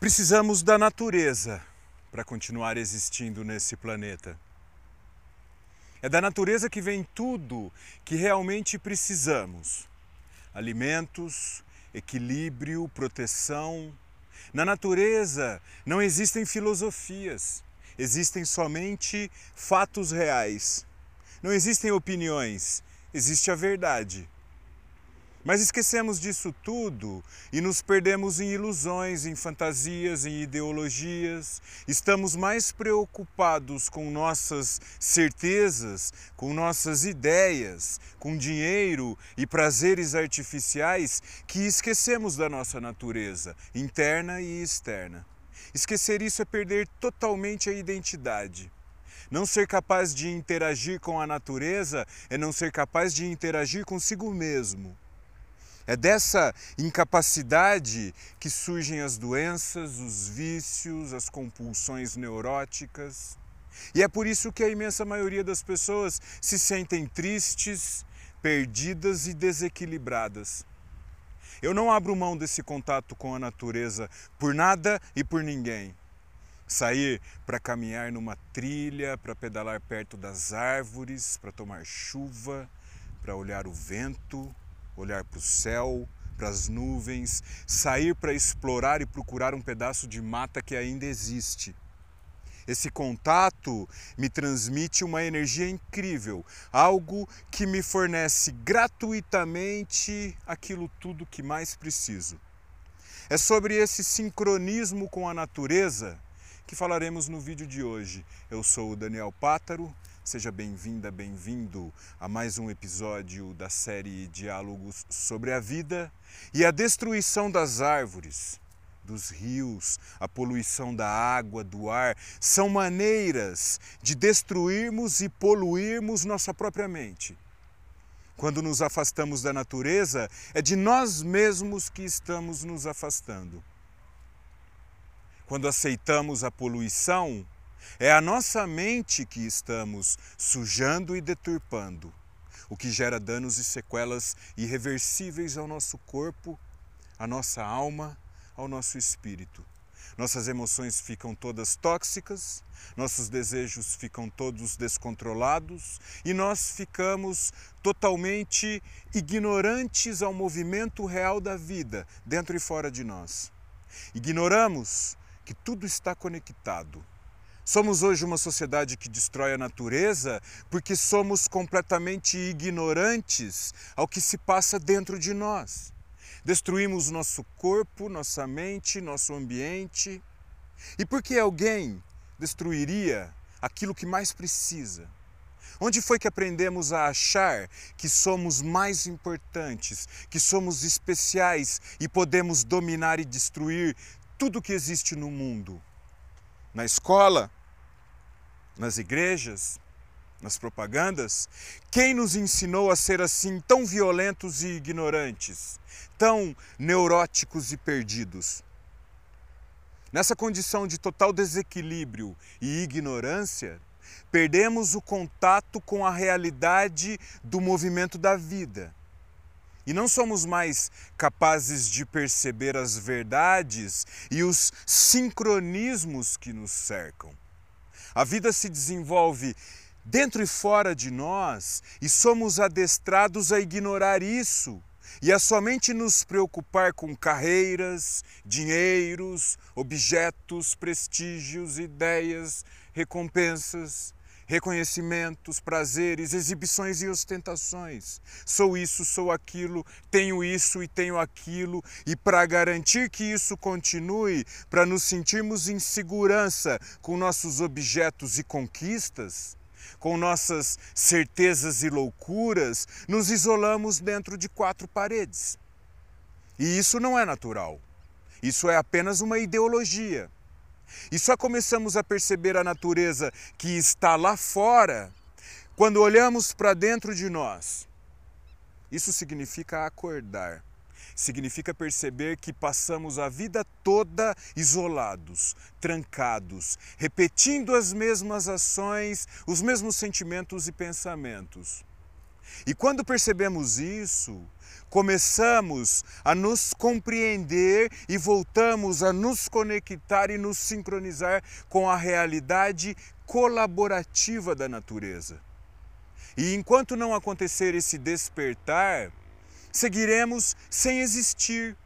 Precisamos da natureza para continuar existindo nesse planeta. É da natureza que vem tudo que realmente precisamos: alimentos, equilíbrio, proteção. Na natureza não existem filosofias, existem somente fatos reais. Não existem opiniões, existe a verdade. Mas esquecemos disso tudo e nos perdemos em ilusões, em fantasias, em ideologias. Estamos mais preocupados com nossas certezas, com nossas ideias, com dinheiro e prazeres artificiais que esquecemos da nossa natureza, interna e externa. Esquecer isso é perder totalmente a identidade. Não ser capaz de interagir com a natureza é não ser capaz de interagir consigo mesmo. É dessa incapacidade que surgem as doenças, os vícios, as compulsões neuróticas. E é por isso que a imensa maioria das pessoas se sentem tristes, perdidas e desequilibradas. Eu não abro mão desse contato com a natureza por nada e por ninguém. Sair para caminhar numa trilha, para pedalar perto das árvores, para tomar chuva, para olhar o vento, olhar para o céu, para as nuvens, sair para explorar e procurar um pedaço de mata que ainda existe. Esse contato me transmite uma energia incrível, algo que me fornece gratuitamente aquilo tudo que mais preciso. É sobre esse sincronismo com a natureza que falaremos no vídeo de hoje. Eu sou o Daniel Pátaro, Seja bem-vinda, bem-vindo a mais um episódio da série Diálogos sobre a Vida e a destruição das árvores, dos rios, a poluição da água, do ar, são maneiras de destruirmos e poluirmos nossa própria mente. Quando nos afastamos da natureza, é de nós mesmos que estamos nos afastando. Quando aceitamos a poluição, é a nossa mente que estamos sujando e deturpando, o que gera danos e sequelas irreversíveis ao nosso corpo, à nossa alma, ao nosso espírito. Nossas emoções ficam todas tóxicas, nossos desejos ficam todos descontrolados e nós ficamos totalmente ignorantes ao movimento real da vida dentro e fora de nós. Ignoramos que tudo está conectado Somos hoje uma sociedade que destrói a natureza porque somos completamente ignorantes ao que se passa dentro de nós. Destruímos nosso corpo, nossa mente, nosso ambiente. E por que alguém destruiria aquilo que mais precisa? Onde foi que aprendemos a achar que somos mais importantes, que somos especiais e podemos dominar e destruir tudo que existe no mundo? Na escola, nas igrejas, nas propagandas? Quem nos ensinou a ser assim tão violentos e ignorantes, tão neuróticos e perdidos? Nessa condição de total desequilíbrio e ignorância, perdemos o contato com a realidade do movimento da vida. E não somos mais capazes de perceber as verdades e os sincronismos que nos cercam. A vida se desenvolve dentro e fora de nós e somos adestrados a ignorar isso e a somente nos preocupar com carreiras, dinheiros, objetos, prestígios, ideias, recompensas reconhecimentos, prazeres, exibições e ostentações. Sou isso, sou aquilo, tenho isso e tenho aquilo, e para garantir que isso continue, para nos sentirmos em segurança com nossos objetos e conquistas, com nossas certezas e loucuras, nos isolamos dentro de quatro paredes. E isso não é natural. Isso é apenas uma ideologia. E só começamos a perceber a natureza que está lá fora quando olhamos para dentro de nós. Isso significa acordar. Significa perceber que passamos a vida toda isolados, trancados, repetindo as mesmas ações, os mesmos sentimentos e pensamentos. E quando percebemos isso, começamos a nos compreender e voltamos a nos conectar e nos sincronizar com a realidade colaborativa da natureza. E enquanto não acontecer esse despertar, seguiremos sem existir.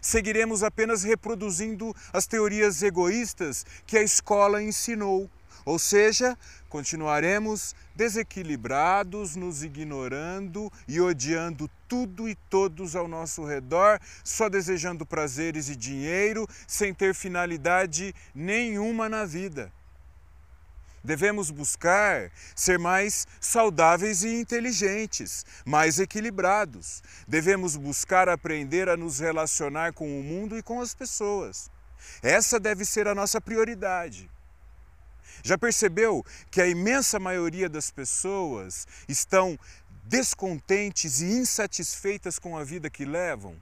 Seguiremos apenas reproduzindo as teorias egoístas que a escola ensinou. Ou seja, continuaremos desequilibrados, nos ignorando e odiando tudo e todos ao nosso redor, só desejando prazeres e dinheiro, sem ter finalidade nenhuma na vida. Devemos buscar ser mais saudáveis e inteligentes, mais equilibrados. Devemos buscar aprender a nos relacionar com o mundo e com as pessoas. Essa deve ser a nossa prioridade. Já percebeu que a imensa maioria das pessoas estão descontentes e insatisfeitas com a vida que levam?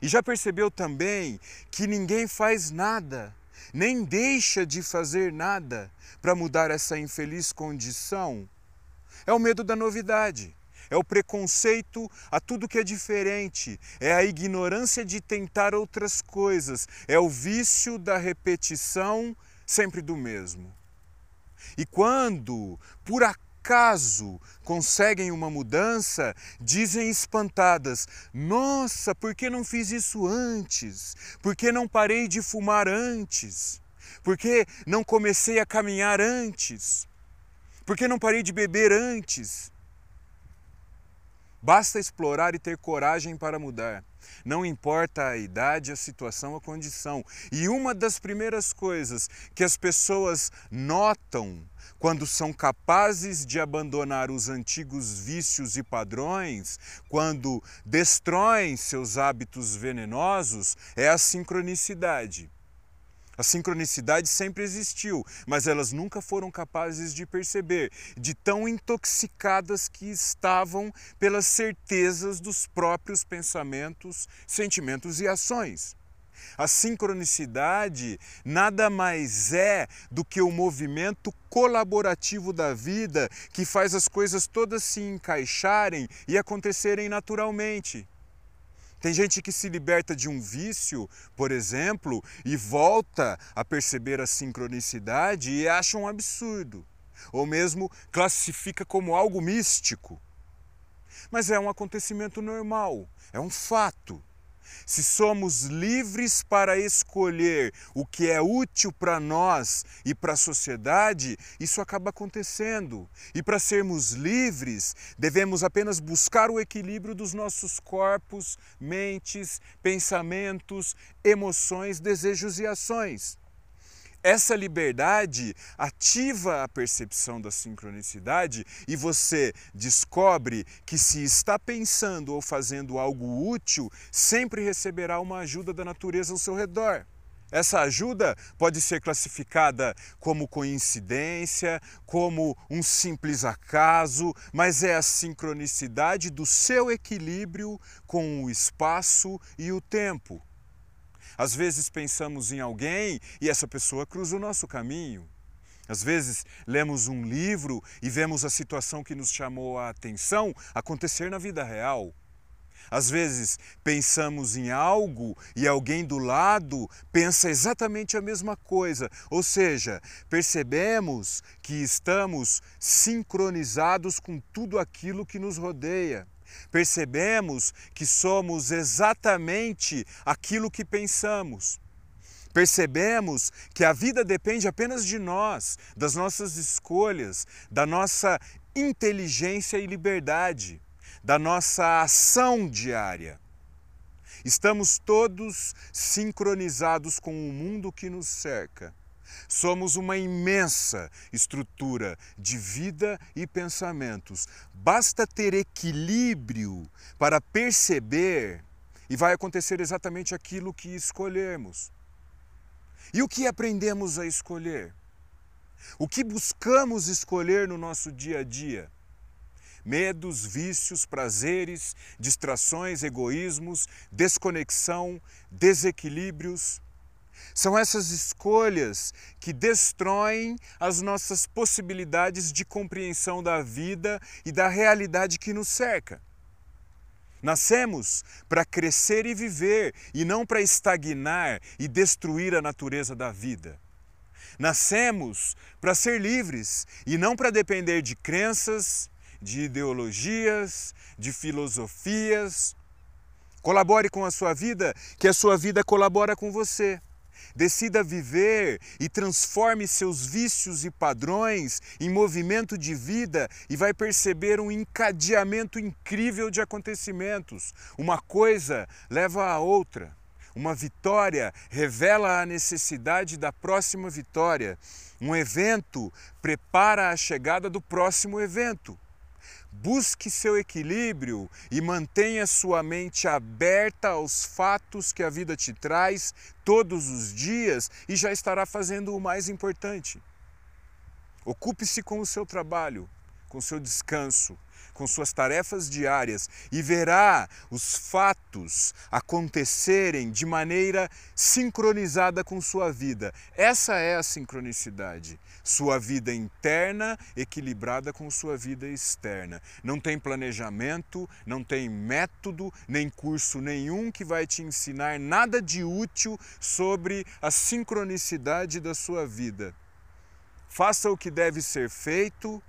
E já percebeu também que ninguém faz nada, nem deixa de fazer nada para mudar essa infeliz condição? É o medo da novidade é o preconceito a tudo que é diferente, é a ignorância de tentar outras coisas, é o vício da repetição sempre do mesmo. E quando, por acaso, conseguem uma mudança, dizem espantadas: Nossa, por que não fiz isso antes? Por que não parei de fumar antes? Por que não comecei a caminhar antes? Por que não parei de beber antes? Basta explorar e ter coragem para mudar. Não importa a idade, a situação, a condição. E uma das primeiras coisas que as pessoas notam quando são capazes de abandonar os antigos vícios e padrões, quando destroem seus hábitos venenosos, é a sincronicidade. A sincronicidade sempre existiu, mas elas nunca foram capazes de perceber, de tão intoxicadas que estavam pelas certezas dos próprios pensamentos, sentimentos e ações. A sincronicidade nada mais é do que o movimento colaborativo da vida que faz as coisas todas se encaixarem e acontecerem naturalmente. Tem gente que se liberta de um vício, por exemplo, e volta a perceber a sincronicidade e acha um absurdo, ou mesmo classifica como algo místico. Mas é um acontecimento normal, é um fato. Se somos livres para escolher o que é útil para nós e para a sociedade, isso acaba acontecendo. E para sermos livres, devemos apenas buscar o equilíbrio dos nossos corpos, mentes, pensamentos, emoções, desejos e ações. Essa liberdade ativa a percepção da sincronicidade e você descobre que, se está pensando ou fazendo algo útil, sempre receberá uma ajuda da natureza ao seu redor. Essa ajuda pode ser classificada como coincidência, como um simples acaso, mas é a sincronicidade do seu equilíbrio com o espaço e o tempo. Às vezes pensamos em alguém e essa pessoa cruza o nosso caminho. Às vezes lemos um livro e vemos a situação que nos chamou a atenção acontecer na vida real. Às vezes pensamos em algo e alguém do lado pensa exatamente a mesma coisa, ou seja, percebemos que estamos sincronizados com tudo aquilo que nos rodeia percebemos que somos exatamente aquilo que pensamos. Percebemos que a vida depende apenas de nós, das nossas escolhas, da nossa inteligência e liberdade, da nossa ação diária. Estamos todos sincronizados com o mundo que nos cerca Somos uma imensa estrutura de vida e pensamentos. Basta ter equilíbrio para perceber e vai acontecer exatamente aquilo que escolhermos. E o que aprendemos a escolher? O que buscamos escolher no nosso dia a dia? Medos, vícios, prazeres, distrações, egoísmos, desconexão, desequilíbrios. São essas escolhas que destroem as nossas possibilidades de compreensão da vida e da realidade que nos cerca. Nascemos para crescer e viver e não para estagnar e destruir a natureza da vida. Nascemos para ser livres e não para depender de crenças, de ideologias, de filosofias. Colabore com a sua vida, que a sua vida colabora com você. Decida viver e transforme seus vícios e padrões em movimento de vida e vai perceber um encadeamento incrível de acontecimentos. Uma coisa leva a outra. Uma vitória revela a necessidade da próxima vitória. Um evento prepara a chegada do próximo evento. Busque seu equilíbrio e mantenha sua mente aberta aos fatos que a vida te traz todos os dias e já estará fazendo o mais importante. Ocupe-se com o seu trabalho, com o seu descanso, com suas tarefas diárias e verá os fatos acontecerem de maneira sincronizada com sua vida. Essa é a sincronicidade. Sua vida interna equilibrada com sua vida externa. Não tem planejamento, não tem método, nem curso nenhum que vai te ensinar nada de útil sobre a sincronicidade da sua vida. Faça o que deve ser feito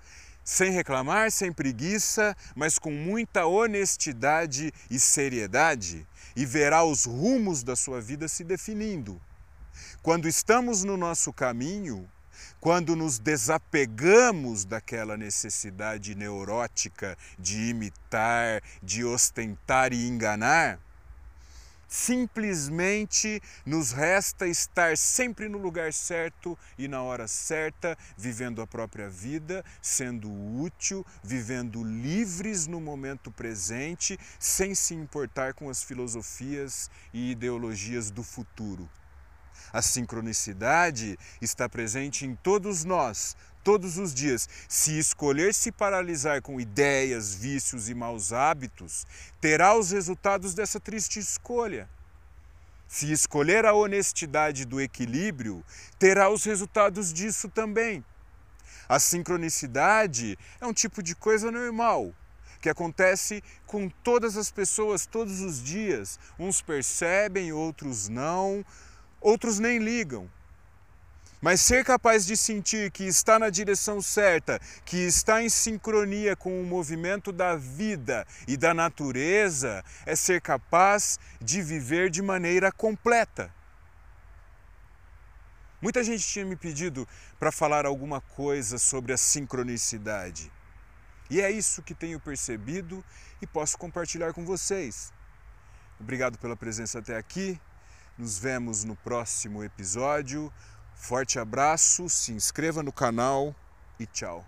sem reclamar, sem preguiça, mas com muita honestidade e seriedade, e verá os rumos da sua vida se definindo. Quando estamos no nosso caminho, quando nos desapegamos daquela necessidade neurótica de imitar, de ostentar e enganar, Simplesmente nos resta estar sempre no lugar certo e na hora certa, vivendo a própria vida, sendo útil, vivendo livres no momento presente, sem se importar com as filosofias e ideologias do futuro. A sincronicidade está presente em todos nós, todos os dias. Se escolher se paralisar com ideias, vícios e maus hábitos, terá os resultados dessa triste escolha. Se escolher a honestidade do equilíbrio, terá os resultados disso também. A sincronicidade é um tipo de coisa normal, que acontece com todas as pessoas todos os dias. Uns percebem, outros não, outros nem ligam. Mas ser capaz de sentir que está na direção certa, que está em sincronia com o movimento da vida e da natureza, é ser capaz de viver de maneira completa. Muita gente tinha me pedido para falar alguma coisa sobre a sincronicidade. E é isso que tenho percebido e posso compartilhar com vocês. Obrigado pela presença até aqui. Nos vemos no próximo episódio. Forte abraço, se inscreva no canal e tchau.